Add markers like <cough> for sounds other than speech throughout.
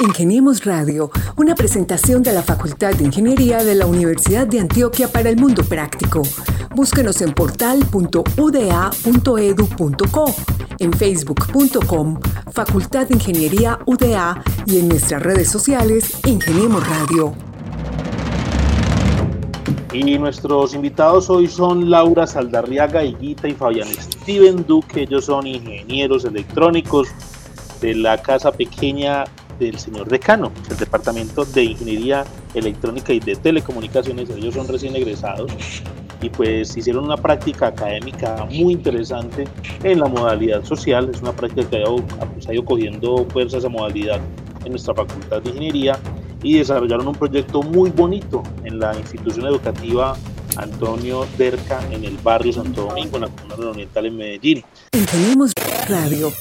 Ingeniemos Radio, una presentación de la Facultad de Ingeniería de la Universidad de Antioquia para el Mundo Práctico. Búsquenos en portal.uda.edu.co, en facebook.com, Facultad de Ingeniería UDA y en nuestras redes sociales Ingeniemos Radio. Y nuestros invitados hoy son Laura Saldarriaga, Higuita y Fabián Steven Duque. Ellos son ingenieros electrónicos de la casa pequeña del señor decano, el Departamento de Ingeniería Electrónica y de Telecomunicaciones. Ellos son recién egresados y pues hicieron una práctica académica muy interesante en la modalidad social. Es una práctica que ha, pues, ha ido cogiendo fuerza esa modalidad en nuestra Facultad de Ingeniería y desarrollaron un proyecto muy bonito en la institución educativa Antonio Derca en el barrio Santo Domingo, en la comuna oriental en Medellín. Ingeniemos Radio.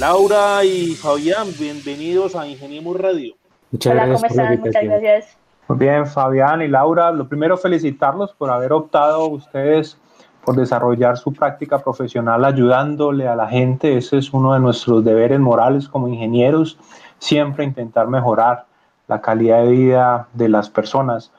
Laura y Fabián, bienvenidos a Ingeniemos Radio. Muchas Hola, gracias. ¿cómo están? Muchas gracias. Muy bien, Fabián y Laura, lo primero felicitarlos por haber optado ustedes por desarrollar su práctica profesional ayudándole a la gente. Ese es uno de nuestros deberes morales como ingenieros, siempre intentar mejorar la calidad de vida de las personas.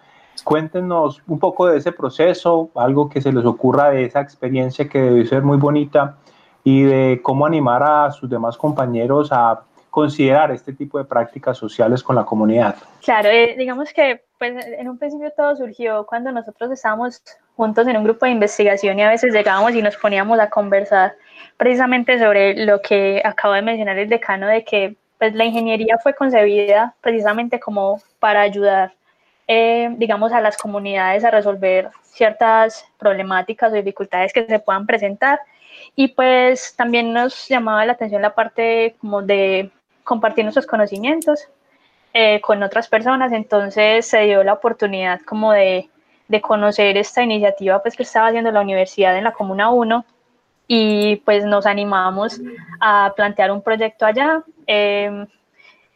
Cuéntenos un poco de ese proceso, algo que se les ocurra de esa experiencia que debe ser muy bonita y de cómo animar a sus demás compañeros a considerar este tipo de prácticas sociales con la comunidad. Claro, eh, digamos que pues, en un principio todo surgió cuando nosotros estábamos juntos en un grupo de investigación y a veces llegábamos y nos poníamos a conversar precisamente sobre lo que acabo de mencionar el decano de que pues la ingeniería fue concebida precisamente como para ayudar, eh, digamos, a las comunidades a resolver ciertas problemáticas o dificultades que se puedan presentar. Y pues también nos llamaba la atención la parte como de compartir nuestros conocimientos eh, con otras personas. Entonces se dio la oportunidad como de, de conocer esta iniciativa pues que estaba haciendo la universidad en la Comuna 1 y pues nos animamos a plantear un proyecto allá. Em,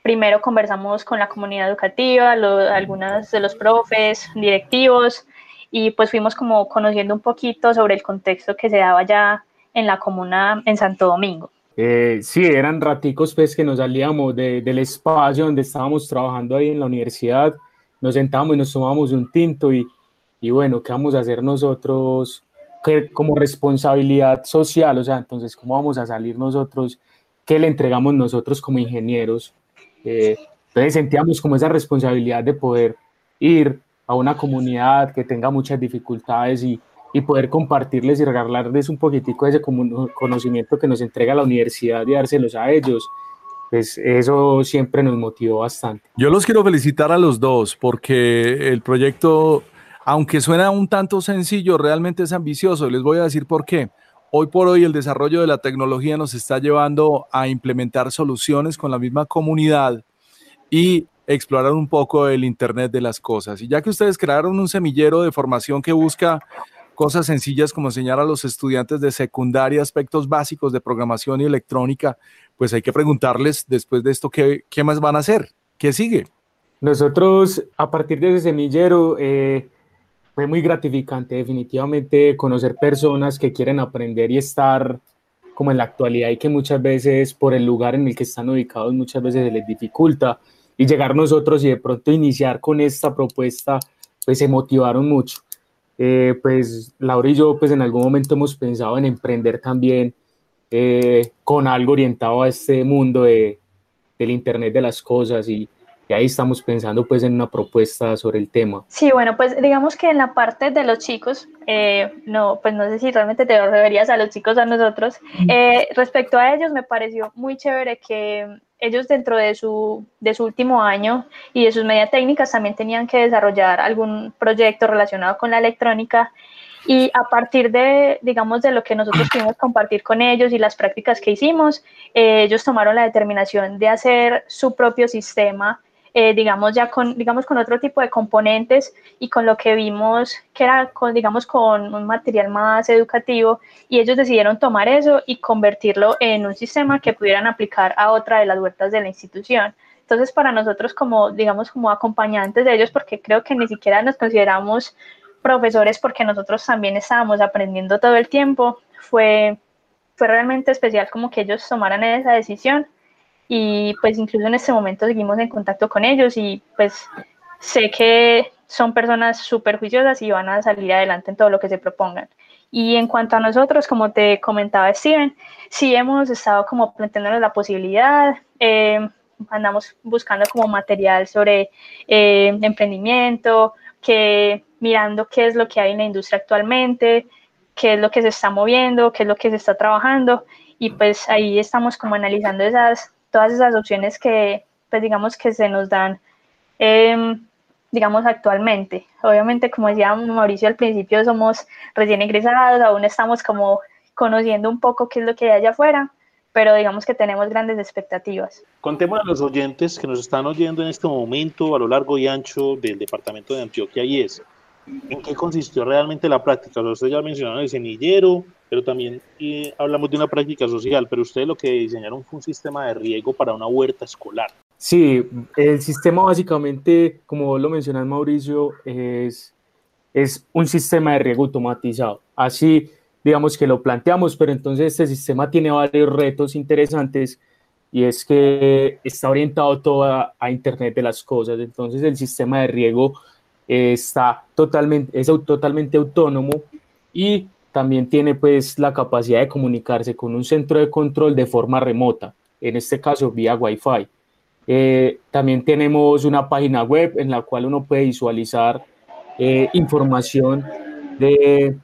primero conversamos con la comunidad educativa, algunos de los profes, directivos, y pues fuimos como conociendo un poquito sobre el contexto que se daba allá en la comuna en Santo Domingo. Eh, sí, eran raticos pues que nos salíamos del espacio donde estábamos trabajando ahí en la universidad, nos sentábamos y nos tomábamos un tinto y, y bueno, ¿qué vamos a hacer nosotros como responsabilidad social, o sea, entonces, ¿cómo vamos a salir nosotros? ¿Qué le entregamos nosotros como ingenieros? Eh, entonces sentíamos como esa responsabilidad de poder ir a una comunidad que tenga muchas dificultades y, y poder compartirles y regalarles un poquitico de ese conocimiento que nos entrega la universidad y dárselos a ellos. Pues eso siempre nos motivó bastante. Yo los quiero felicitar a los dos porque el proyecto aunque suena un tanto sencillo, realmente es ambicioso. Les voy a decir por qué. Hoy por hoy el desarrollo de la tecnología nos está llevando a implementar soluciones con la misma comunidad y explorar un poco el Internet de las cosas. Y ya que ustedes crearon un semillero de formación que busca cosas sencillas como enseñar a los estudiantes de secundaria aspectos básicos de programación y electrónica, pues hay que preguntarles después de esto qué, qué más van a hacer, qué sigue. Nosotros a partir de ese semillero... Eh, fue muy gratificante definitivamente conocer personas que quieren aprender y estar como en la actualidad y que muchas veces por el lugar en el que están ubicados muchas veces se les dificulta y llegar nosotros y de pronto iniciar con esta propuesta pues se motivaron mucho. Eh, pues Laura y yo pues en algún momento hemos pensado en emprender también eh, con algo orientado a este mundo de, del Internet de las cosas y, y ahí estamos pensando pues en una propuesta sobre el tema. Sí, bueno, pues digamos que en la parte de los chicos, eh, no, pues no sé si realmente te referías a los chicos a nosotros, eh, respecto a ellos me pareció muy chévere que ellos dentro de su, de su último año y de sus medias técnicas también tenían que desarrollar algún proyecto relacionado con la electrónica. Y a partir de, digamos, de lo que nosotros pudimos compartir con ellos y las prácticas que hicimos, eh, ellos tomaron la determinación de hacer su propio sistema eh, digamos ya con, digamos con otro tipo de componentes y con lo que vimos que era con, digamos con un material más educativo y ellos decidieron tomar eso y convertirlo en un sistema que pudieran aplicar a otra de las vueltas de la institución. Entonces para nosotros como, digamos, como acompañantes de ellos, porque creo que ni siquiera nos consideramos profesores porque nosotros también estábamos aprendiendo todo el tiempo, fue, fue realmente especial como que ellos tomaran esa decisión y pues incluso en este momento seguimos en contacto con ellos y pues sé que son personas súper juiciosas y van a salir adelante en todo lo que se propongan. Y en cuanto a nosotros, como te comentaba Steven, sí hemos estado como planteándonos la posibilidad, eh, andamos buscando como material sobre eh, emprendimiento, que mirando qué es lo que hay en la industria actualmente, qué es lo que se está moviendo, qué es lo que se está trabajando y pues ahí estamos como analizando esas, todas esas opciones que pues digamos que se nos dan em, digamos actualmente. Obviamente como decía Mauricio al principio somos recién ingresados, aún estamos como conociendo un poco qué es lo que hay allá afuera, pero digamos que tenemos grandes expectativas. Contemos a los oyentes que nos están oyendo en este momento a lo largo y ancho del departamento de Antioquia y es, ¿en qué consistió realmente la práctica? O ustedes ya mencionaron el semillero, pero también eh, hablamos de una práctica social, pero ustedes lo que diseñaron fue un sistema de riego para una huerta escolar. Sí, el sistema básicamente, como lo mencionas Mauricio, es, es un sistema de riego automatizado. Así digamos que lo planteamos, pero entonces este sistema tiene varios retos interesantes y es que está orientado todo a, Internet de las cosas, entonces el sistema de riego está totalmente, es totalmente autónomo y también tiene pues la capacidad de comunicarse con un centro de control de forma remota, en este caso vía Wi-Fi. Eh, también tenemos una página web en la cual uno puede visualizar eh, información de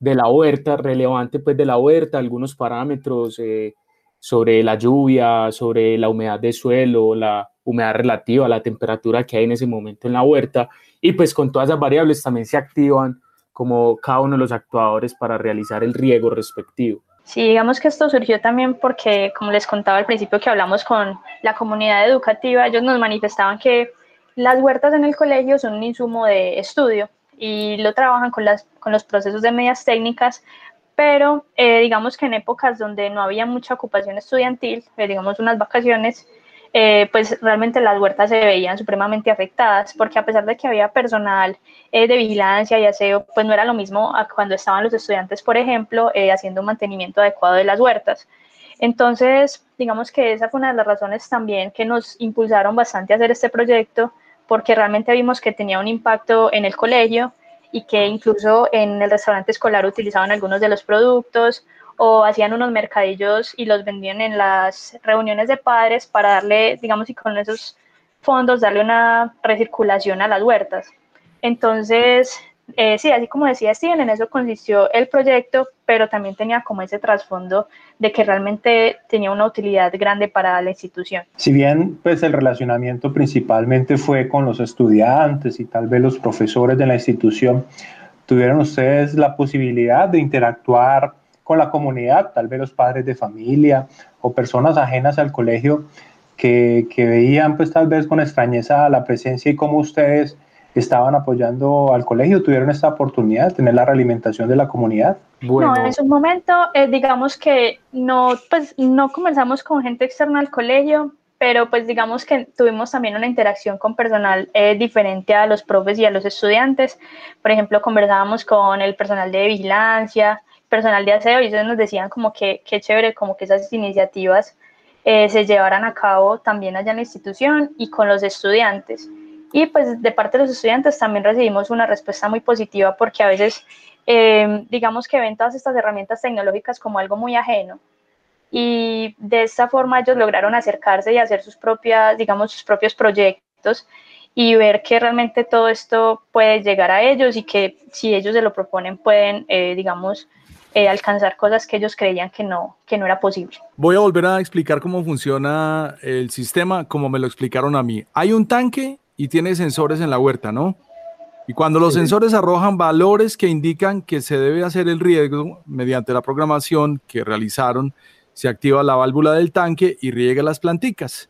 de la huerta, relevante pues de la huerta, algunos parámetros eh, sobre la lluvia, sobre la humedad de suelo, la humedad relativa, la temperatura que hay en ese momento en la huerta y pues con todas esas variables también se activan como cada uno de los actuadores para realizar el riego respectivo. Sí, digamos que esto surgió también porque, como les contaba al principio que hablamos con la comunidad educativa, ellos nos manifestaban que las huertas en el colegio son un insumo de estudio y lo trabajan con, las, con los procesos de medias técnicas, pero eh, digamos que en épocas donde no había mucha ocupación estudiantil, eh, digamos unas vacaciones, eh, pues realmente las huertas se veían supremamente afectadas, porque a pesar de que había personal de vigilancia y aseo, pues no era lo mismo cuando estaban los estudiantes, por ejemplo, haciendo un mantenimiento adecuado de las huertas. Entonces, digamos que esa fue una de las razones también que nos impulsaron bastante a hacer este proyecto, porque realmente vimos que tenía un impacto en el colegio y que incluso en el restaurante escolar utilizaban algunos de los productos o hacían unos mercadillos y los vendían en las reuniones de padres para darle, digamos, y con esos fondos darle una recirculación a las huertas. Entonces, eh, sí, así como decía Steven, en eso consistió el proyecto, pero también tenía como ese trasfondo de que realmente tenía una utilidad grande para la institución. Si bien pues el relacionamiento principalmente fue con los estudiantes y tal vez los profesores de la institución, tuvieron ustedes la posibilidad de interactuar con la comunidad, tal vez los padres de familia o personas ajenas al colegio que, que veían pues tal vez con extrañeza la presencia y cómo ustedes estaban apoyando al colegio, tuvieron esta oportunidad de tener la realimentación de la comunidad. Bueno. No, en su momento, eh, digamos que no, pues no comenzamos con gente externa al colegio, pero pues digamos que tuvimos también una interacción con personal eh, diferente a los profes y a los estudiantes. Por ejemplo, conversábamos con el personal de vigilancia, personal de aseo, y ellos nos decían como que qué chévere, como que esas iniciativas eh, se llevaran a cabo también allá en la institución y con los estudiantes. Y pues de parte de los estudiantes también recibimos una respuesta muy positiva porque a veces eh, digamos que ven todas estas herramientas tecnológicas como algo muy ajeno. Y de esta forma ellos lograron acercarse y hacer sus propias, digamos, sus propios proyectos y ver que realmente todo esto puede llegar a ellos y que si ellos se lo proponen pueden, eh, digamos, eh, alcanzar cosas que ellos creían que no, que no era posible. Voy a volver a explicar cómo funciona el sistema, como me lo explicaron a mí. Hay un tanque y tiene sensores en la huerta, ¿no? Y cuando los sensores arrojan valores que indican que se debe hacer el riego mediante la programación que realizaron, se activa la válvula del tanque y riega las planticas.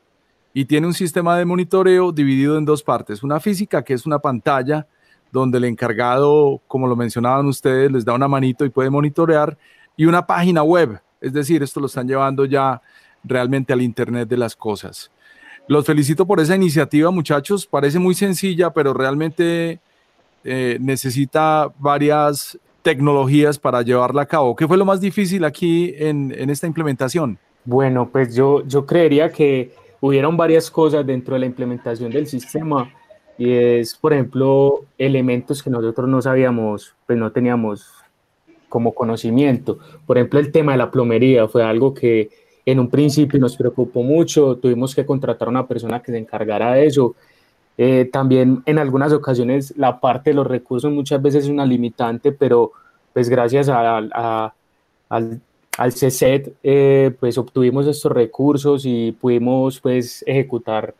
Y tiene un sistema de monitoreo dividido en dos partes. Una física, que es una pantalla donde el encargado, como lo mencionaban ustedes, les da una manito y puede monitorear. Y una página web, es decir, esto lo están llevando ya realmente al Internet de las cosas. Los felicito por esa iniciativa, muchachos. Parece muy sencilla, pero realmente eh, necesita varias tecnologías para llevarla a cabo. ¿Qué fue lo más difícil aquí en, esta implementación? Bueno, pues yo, yo creería que hubieron varias cosas dentro de la implementación del sistema y es, por ejemplo, elementos que nosotros no sabíamos, pues no teníamos como conocimiento. Por ejemplo, el tema de la plomería fue algo que en un principio nos preocupó mucho, tuvimos que contratar a una persona que se encargara de eso. Eh, también en algunas ocasiones la parte de los recursos muchas veces es una limitante, pero pues gracias a, al, al CSET eh, pues obtuvimos estos recursos y pudimos pues ejecutar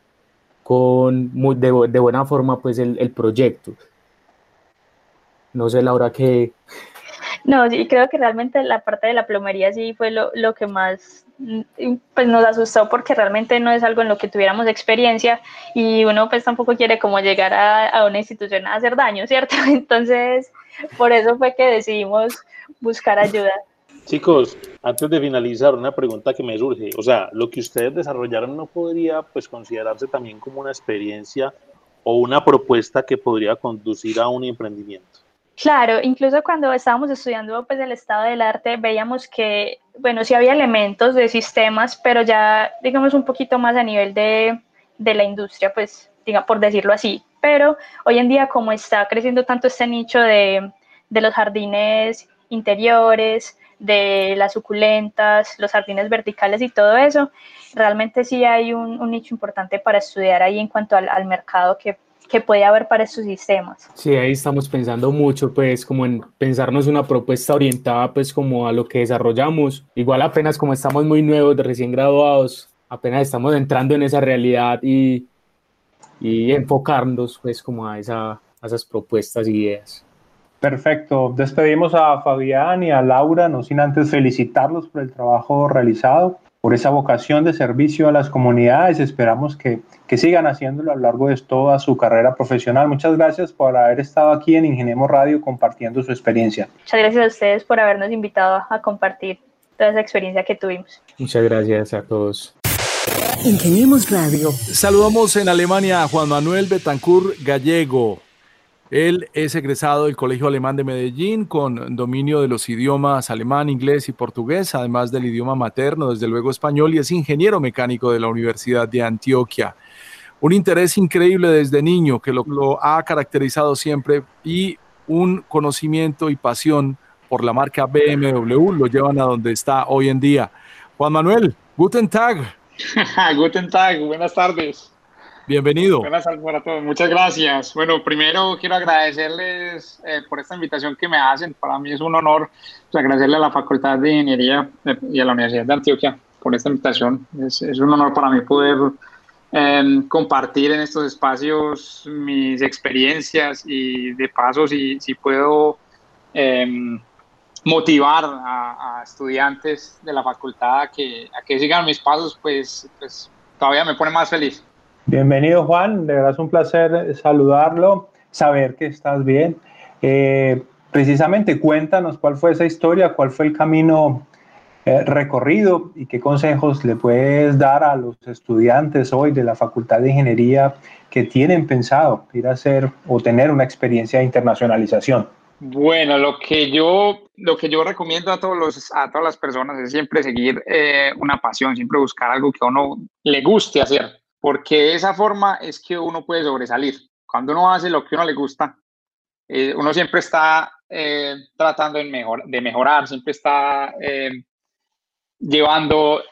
con de, de buena forma pues el, el proyecto. No sé, Laura, qué, no, sí, creo que realmente la parte de la plomería sí fue lo, lo, que más mm, pues nos asustó porque realmente no es algo en lo que tuviéramos experiencia y uno pues tampoco quiere como llegar a, a una institución a hacer daño, ¿cierto? <laughs> Entonces, por eso fue que decidimos buscar ayuda. Chicos, antes de finalizar, una pregunta que me surge, o sea, lo que ustedes desarrollaron no podría pues considerarse también como una experiencia o una propuesta que podría conducir a un emprendimiento. Claro, incluso cuando estábamos estudiando pues el estado del arte veíamos que, bueno, sí había elementos de sistemas, pero ya digamos un poquito más a nivel de, de la industria, pues diga, por decirlo así. Pero hoy en día como está creciendo tanto este nicho de, de los jardines interiores, de las suculentas, los jardines verticales y todo eso, realmente sí hay un, nicho importante para estudiar ahí en cuanto al, mercado que que puede haber para estos sistemas. Sí, ahí estamos pensando mucho, pues como en pensarnos una propuesta orientada pues como a lo que desarrollamos. Igual apenas como estamos muy nuevos, de recién graduados, apenas estamos entrando en esa realidad y, y enfocarnos pues como a esas propuestas y ideas. Perfecto. Despedimos a Fabián y a Laura, no sin antes felicitarlos por el trabajo realizado por esa vocación de servicio a las comunidades. Esperamos que, que, sigan haciéndolo a lo largo de toda su carrera profesional. Muchas gracias por haber estado aquí en Ingeniemos Radio compartiendo su experiencia. Muchas gracias a ustedes por habernos invitado a compartir toda esa experiencia que tuvimos. Muchas gracias a todos. Ingeniemos Radio. Saludamos en Alemania a Juan Manuel Betancourt Gallego, él es egresado del Colegio Alemán de Medellín con dominio de los idiomas alemán, inglés y portugués, además del idioma materno, desde luego español, y es ingeniero mecánico de la Universidad de Antioquia. Un interés increíble desde niño que lo, ha caracterizado siempre y un conocimiento y pasión por la marca BMW lo llevan a donde está hoy en día. Juan Manuel, guten Tag. <laughs> guten Tag, buenas tardes. Bienvenido. Buenas tardes para todos. Muchas gracias. Bueno, primero quiero agradecerles eh, por esta invitación que me hacen. Para mí es un honor pues, agradecerle a la Facultad de Ingeniería eh, y a la Universidad de Antioquia por esta invitación. Es, un honor para mí poder eh, compartir en estos espacios mis experiencias y de paso si, si puedo em, motivar a, a, estudiantes de la facultad a que, a que sigan mis pasos, pues, pues todavía me pone más feliz. Bienvenido Juan, de verdad es un placer saludarlo, saber que estás bien. Eh, precisamente cuéntanos cuál fue esa historia, cuál fue el camino eh, recorrido y qué consejos le puedes dar a los estudiantes hoy de la Facultad de Ingeniería que tienen pensado ir a hacer o tener una experiencia de internacionalización. Bueno, lo que yo, lo que yo recomiendo a, todos los, a todas las personas es siempre seguir eh, una pasión, siempre buscar algo que a uno le guste hacer porque esa forma es que uno puede sobresalir. Cuando uno hace lo que uno le gusta, eh, uno siempre está eh, tratando de, mejor, de mejorar, siempre está eh, llevando,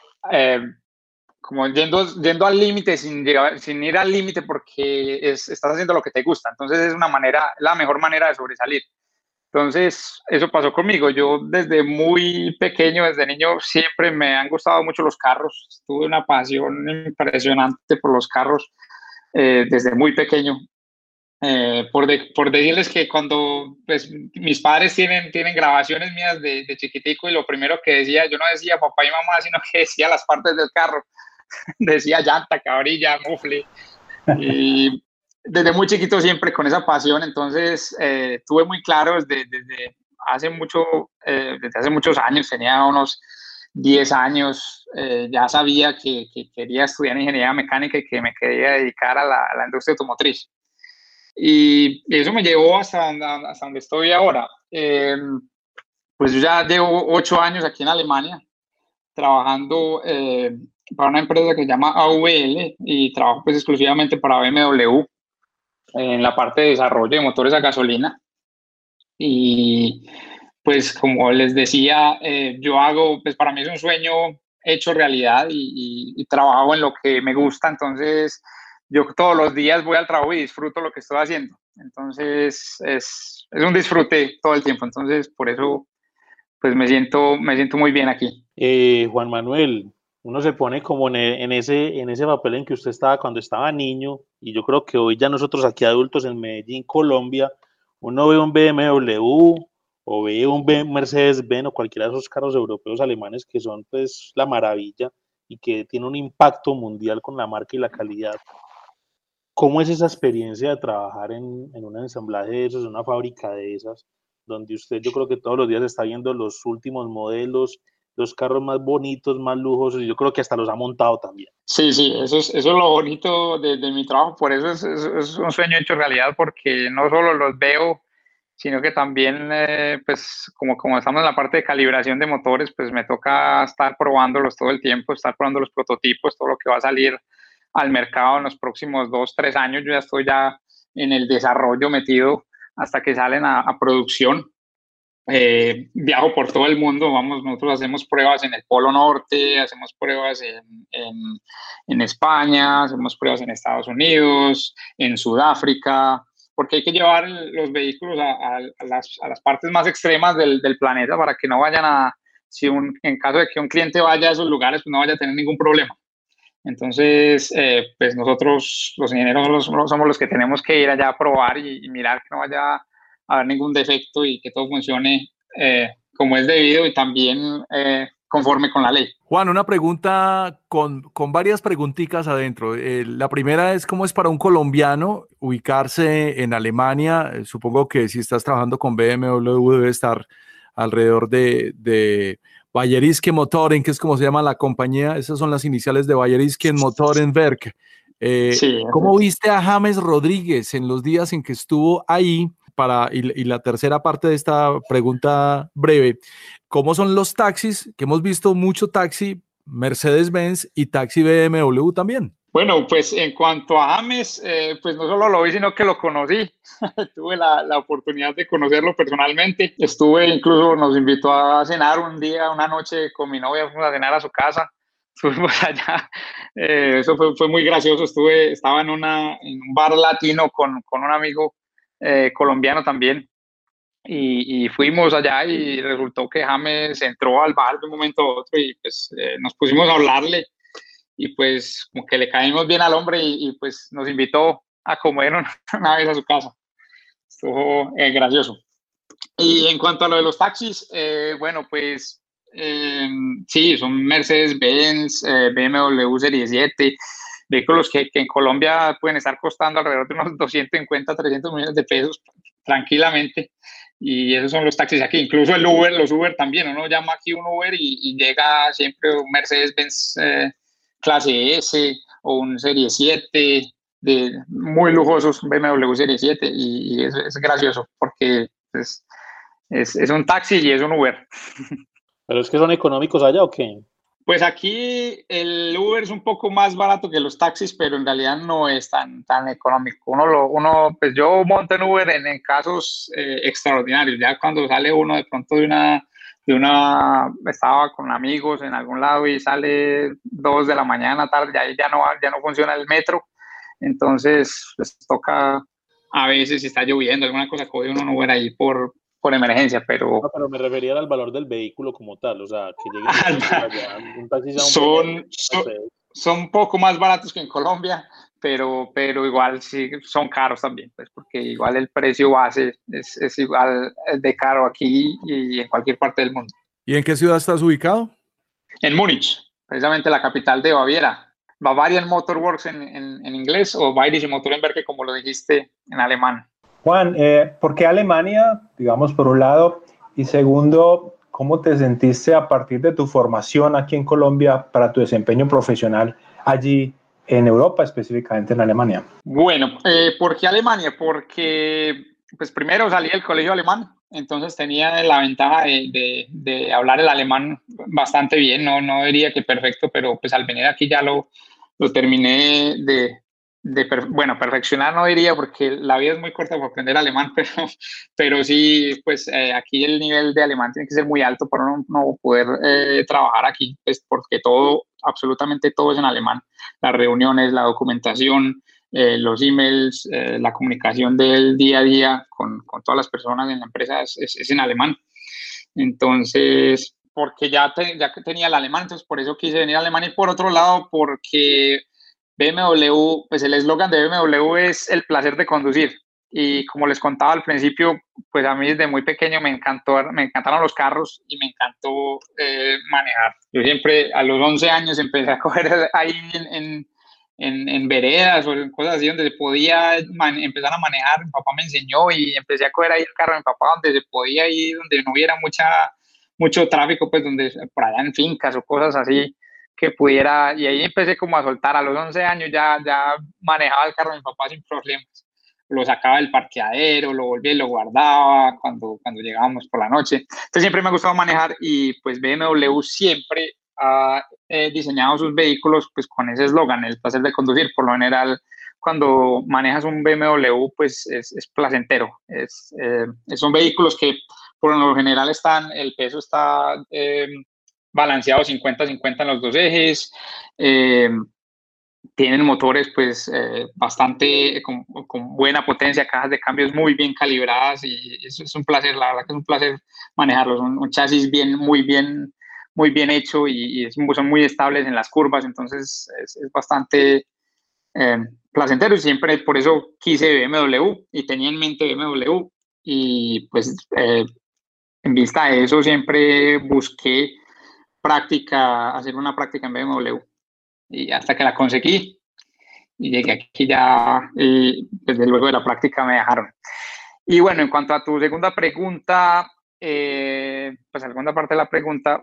como yendo, yendo al límite sin, sin ir al límite porque es, estás haciendo lo que te gusta. Entonces es una manera, la mejor manera de sobresalir. Entonces, eso pasó conmigo. Yo desde muy pequeño, desde niño, siempre me han gustado mucho los carros. Tuve una pasión impresionante por los carros eh, desde muy pequeño. Eh, por, de, por, decirles que cuando pues, mis padres tienen, tienen grabaciones mías de, de, chiquitico y lo primero que decía, yo no decía papá y mamá, sino que <laughs> decía las partes del carro. <laughs> decía llanta, cabrilla, mufle. <laughs> Y desde muy chiquito siempre con esa pasión, entonces eh, tuve muy claro desde, desde hace mucho, eh, desde hace muchos años, tenía unos 10 años, eh, ya sabía que, que, quería estudiar ingeniería mecánica y que me quería dedicar a la, a la industria automotriz. Y, eso me llevó hasta, hasta donde estoy ahora. pues yo ya llevo 8 años aquí en Alemania, trabajando eh, para una empresa que se llama AVL y trabajo pues exclusivamente para BMW en la parte de desarrollo de motores a gasolina. Y pues como les decía, eh, yo hago, pues para mí es un sueño hecho realidad y, trabajo en lo que me gusta, entonces yo todos los días voy al trabajo y disfruto lo que estoy haciendo. Entonces es, es un disfrute todo el tiempo, entonces por eso pues me siento, me siento muy bien aquí. Eh, Juan Manuel, uno se pone como en, en, ese, en ese papel en que usted estaba cuando estaba niño, y yo creo que hoy ya nosotros aquí adultos en Medellín, Colombia, uno ve un BMW o ve un Mercedes-Benz o cualquiera de esos carros europeos alemanes que son pues la maravilla y que tiene un impacto mundial con la marca y la calidad. ¿Cómo es esa experiencia de trabajar en, en un ensamblaje de esos, en una fábrica de esas, donde usted yo creo que todos los días está viendo los últimos modelos los carros más bonitos, más lujosos, y yo creo que hasta los ha montado también. Sí, sí, eso es, eso es lo bonito de, de mi trabajo, por eso es, es, un sueño hecho realidad, porque no solo los veo, sino que también, eh, pues como, como estamos en la parte de calibración de motores, pues me toca estar probándolos todo el tiempo, estar probando los prototipos, todo lo que va a salir al mercado en los próximos dos, tres años, yo ya estoy ya en el desarrollo metido hasta que salen a, a producción. Eh, viajo por todo el mundo, vamos, nosotros hacemos pruebas en el Polo Norte, hacemos pruebas en, en, España, hacemos pruebas en Estados Unidos, en Sudáfrica, porque hay que llevar los vehículos a, a, las, a las, partes más extremas del, del, planeta para que no vayan a, si un, en caso de que un cliente vaya a esos lugares, pues no vaya a tener ningún problema. Entonces, eh, pues nosotros los ingenieros somos los que tenemos que ir allá a probar y, y mirar que no vaya haber ningún defecto y que todo funcione eh, como es debido y también eh, conforme con la ley. Juan, una pregunta con, con varias preguntitas adentro. Eh, la primera es cómo es para un colombiano ubicarse en Alemania. Eh, supongo que si estás trabajando con BMW debe estar alrededor de, de Bayeriske Motoren, que es como se llama la compañía. Esas son las iniciales de Bayeriske Motorenwerk. Eh, sí, ¿Cómo viste a James Rodríguez en los días en que estuvo ahí? Para, y, la tercera parte de esta pregunta breve, ¿cómo son los taxis? Que hemos visto mucho taxi Mercedes-Benz y taxi BMW también. Bueno, pues en cuanto a James, eh, pues no solo lo vi, sino que lo conocí. <laughs> Tuve la, oportunidad de conocerlo personalmente. Estuve, incluso nos invitó a cenar un día, una noche con mi novia, a cenar a su casa. <laughs> Estuvimos allá. Eh, eso fue, fue, muy gracioso. Estuve, estaba en, una, en un bar latino con, con un amigo eh, colombiano también. Y, y, fuimos allá y resultó que James entró al bar de un momento a otro y pues eh, nos pusimos a hablarle y pues como que le caímos bien al hombre y, y pues nos invitó a comer una, <laughs> vez a su casa. Estuvo eh, gracioso. Y en cuanto a lo de los taxis, eh, bueno, pues em, sí, son Mercedes-Benz, eh, BMW Serie 7, vehículos que, que, en Colombia pueden estar costando alrededor de unos <laughs> 250, 300 millones de pesos tranquilamente. Y esos son los taxis aquí. Incluso el Uber, los Uber también. Uno llama aquí un Uber y, llega siempre un Mercedes-Benz eh, clase S o un Serie 7 de muy lujosos BMW Serie 7 y, y es, es, gracioso porque es, es, es un taxi y es un Uber. <laughs> ¿Pero es que son económicos allá o qué? Pues aquí el Uber es un poco más barato que los taxis, pero en realidad no es tan, tan económico. Uno, lo, uno pues yo monto en Uber en, en casos eh, extraordinarios. Ya cuando sale uno de pronto de una, de una, estaba con amigos en algún lado y sale dos de la mañana, tarde, ya, ya, no, ya no funciona el metro. Entonces, pues toca a veces si está lloviendo, alguna cosa, coge uno un Uber ahí por, por emergencia, pero... No, pero me refería al valor del vehículo como tal, o sea, que llegue <laughs> allá, un taxi un son, son, son, un poco más baratos que en Colombia, pero, pero igual sí son caros también, pues porque igual el precio base es, es igual de caro aquí y en cualquier parte del mundo. ¿Y en qué ciudad estás ubicado? En Múnich, precisamente la capital de Baviera. Bavarian Motorworks en, en, en inglés o Bayerische Motorenwerke, como lo dijiste en alemán. Juan, eh, ¿por qué Alemania, digamos, por un lado? Y segundo, ¿cómo te sentiste a partir de tu formación aquí en Colombia para tu desempeño profesional allí en Europa, específicamente en Alemania? Bueno, eh, ¿por qué Alemania? Porque, pues primero salí del colegio alemán, entonces tenía la ventaja de, hablar el alemán bastante bien, no, no diría que perfecto, pero pues al venir aquí ya lo, lo terminé de, de bueno, perfeccionar no diría porque la vida es muy corta para aprender alemán, <laughs> pero, pero sí, pues eh, aquí el nivel de alemán tiene que ser muy alto para no, no poder eh, trabajar aquí, pues porque todo, absolutamente todo es en alemán, las reuniones, la documentación, eh, los emails, la comunicación del día a día con, con, todas las personas en la empresa es, es, en alemán. Entonces, porque ya, ya tenía el alemán, entonces por eso quise venir a Alemania y por otro lado, porque BMW, pues el eslogan de BMW es el placer de conducir. Y como les contaba al principio, pues a mí desde muy pequeño me encantó, me encantaron los carros y me encantó eh, manejar. Yo siempre a los 11 años empecé a <laughs> coger ahí en, en, en, veredas o en cosas así donde se podía empezar a manejar. Mi papá me enseñó y empecé a coger ahí el carro de mi papá donde se podía ir, donde no hubiera mucha, mucho tráfico, pues donde por allá en fincas o cosas así que pudiera, y ahí empecé como a soltar, a los 11 años ya, ya manejaba el carro de mi papá sin problemas, lo sacaba del parqueadero, lo volvía y lo guardaba cuando, cuando llegábamos por la noche. Entonces siempre me ha gustado manejar y pues BMW siempre ha eh, diseñado sus vehículos pues con ese eslogan, el placer de conducir, por lo general cuando manejas un BMW pues es, es placentero, es, eh, son vehículos que por lo general están, el peso está... Eh, balanceado 50-50 en los dos ejes. Eh, tienen motores pues eh, bastante con, buena potencia, cajas de cambios muy bien calibradas y eso es un placer, la verdad que es un placer manejarlos, un, un chasis bien, muy bien, muy bien hecho y, son muy estables en las curvas, entonces es, bastante eh, placentero y siempre por eso quise BMW y tenía en mente BMW y pues en vista de eso siempre busqué práctica, hacer una práctica en BMW. Y hasta que la conseguí y llegué aquí ya, y desde luego de la práctica me dejaron. Y bueno, en cuanto a tu segunda pregunta, eh, pues la segunda parte de la pregunta,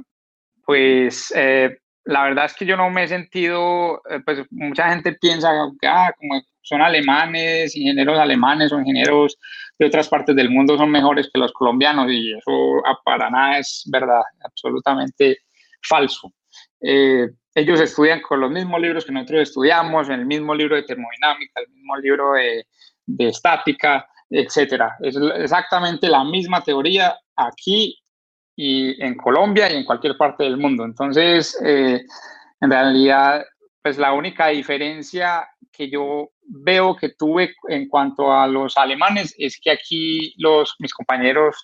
pues eh, la verdad es que yo no me he sentido, eh, pues mucha gente piensa que ah, como son alemanes, ingenieros alemanes o ingenieros de otras partes del mundo son mejores que los colombianos y eso para nada es verdad, absolutamente falso. Eh, ellos estudian con los mismos libros que nosotros estudiamos, en el mismo libro de termodinámica, el mismo libro de, de estática, etcétera. Es exactamente la misma teoría aquí y en Colombia y en cualquier parte del mundo. Entonces, eh, en realidad, pues la única diferencia que yo veo que tuve en cuanto a los alemanes es que aquí los, mis compañeros,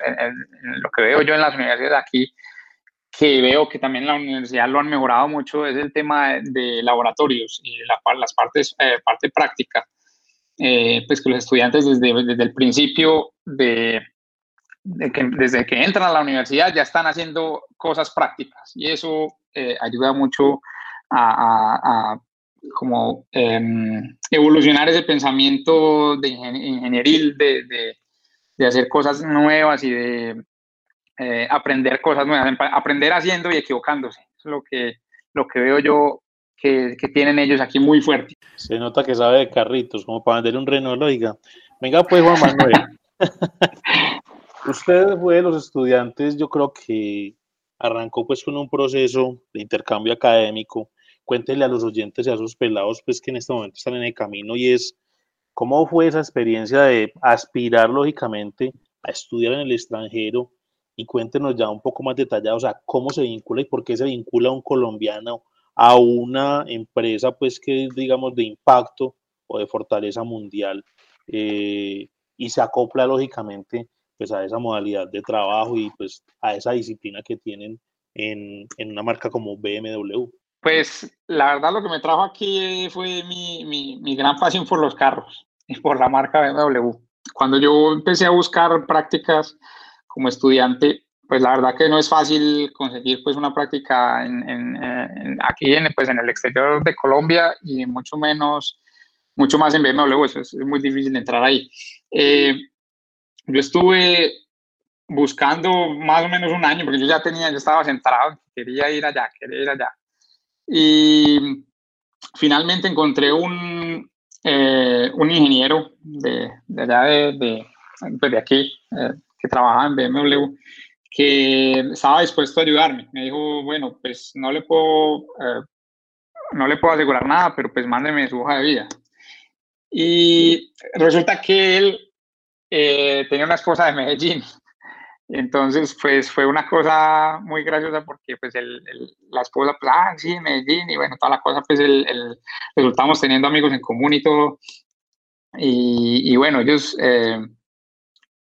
lo que veo yo en las universidades aquí, que veo que también la universidad lo han mejorado mucho es el tema de, laboratorios y la, las partes eh, parte práctica. Eh, pues que los estudiantes desde, desde el principio de, que, desde que entran a la universidad ya están haciendo cosas prácticas y eso eh, ayuda mucho a, a, como em, evolucionar ese pensamiento de ingenieril de, de, de, hacer cosas nuevas y de eh, aprender cosas nuevas, aprender haciendo y equivocándose. es lo que, lo que veo yo que, que, tienen ellos aquí muy fuerte. Se nota que sabe de carritos, como para vender un Renault, oiga. Venga pues, Juan Manuel. <laughs> Usted fue de los estudiantes, yo creo que arrancó pues con un proceso de intercambio académico. Cuéntele a los oyentes y a esos pelados pues que en este momento están en el camino y es, ¿cómo fue esa experiencia de aspirar lógicamente a estudiar en el extranjero y cuéntenos ya un poco más detallado, o sea, cómo se vincula y por qué se vincula un colombiano a una empresa, pues, que digamos, de impacto o de fortaleza mundial eh, y se acopla lógicamente, pues, a esa modalidad de trabajo y, pues, a esa disciplina que tienen en, en una marca como BMW. Pues, la verdad, lo que me trajo aquí fue mi, mi, mi gran pasión por los carros y por la marca BMW. Cuando yo empecé a buscar prácticas, como estudiante, pues la verdad que no es fácil conseguir pues una práctica en, aquí en, pues en el exterior de Colombia y mucho menos, mucho más en BMW, eso es, muy difícil entrar ahí. Eh, yo estuve buscando más o menos un año, porque yo ya tenía, yo estaba centrado, quería ir allá, quería ir allá. Y finalmente encontré un, eh, un ingeniero de, de allá de, de, pues aquí, eh, que trabajaba en BMW, que estaba dispuesto a ayudarme. Me dijo, bueno, pues no le puedo, eh, no le puedo asegurar nada, pero pues mándeme su hoja de vida. Y resulta que él eh, tenía una esposa de Medellín. Entonces, pues fue una cosa muy graciosa porque pues el, la esposa, pues, ah, sí, Medellín, y bueno, toda la cosa, pues el, resultamos teniendo amigos en común y todo. Y, y bueno, ellos, eh,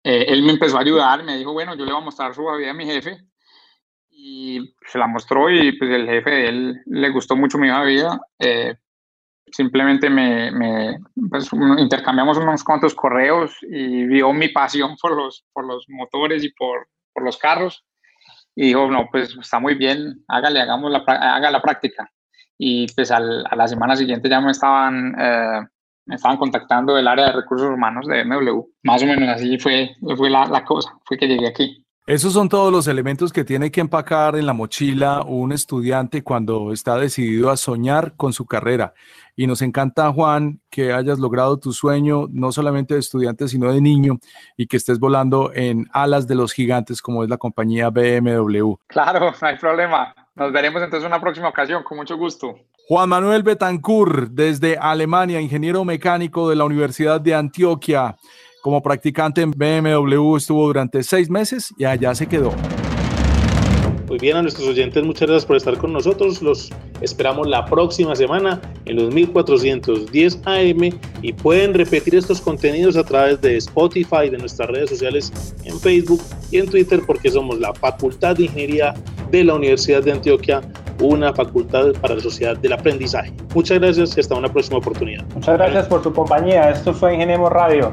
eh, él me empezó a ayudar, me dijo, bueno, yo le voy a mostrar su vida a mi jefe. Y se la mostró y pues el jefe de él le gustó mucho mi vida. Eh, simplemente me, me pues, intercambiamos unos cuantos correos y vio mi pasión por los, por los motores y por, por los carros. Y dijo, no, pues está muy bien, hágale, hagamos la, haga la práctica. Y pues al, a la semana siguiente ya me estaban eh, me estaban contactando del área de recursos humanos de MW. Más o menos así fue, fue la, la cosa, fue que llegué aquí. Esos son todos los elementos que tiene que empacar en la mochila un estudiante cuando está decidido a soñar con su carrera. Y nos encanta, Juan, que hayas logrado tu sueño, no solamente de estudiante, sino de niño, y que estés volando en alas de los gigantes como es la compañía BMW. Claro, <laughs> no hay problema. Nos veremos entonces en una próxima ocasión, con mucho gusto. Juan Manuel Betancourt, desde Alemania, ingeniero mecánico de la Universidad de Antioquia. Como practicante en BMW estuvo durante seis meses y allá se quedó. Muy bien, a nuestros oyentes, muchas gracias por estar con nosotros. Los esperamos la próxima semana en los 1410 AM y pueden repetir estos contenidos a través de Spotify, de nuestras redes sociales en Facebook y en Twitter, porque somos la Facultad de Ingeniería de la Universidad de Antioquia, una facultad para la sociedad del aprendizaje. Muchas gracias y hasta una próxima oportunidad. Muchas gracias por tu compañía. Esto fue Ingeniemos Radio.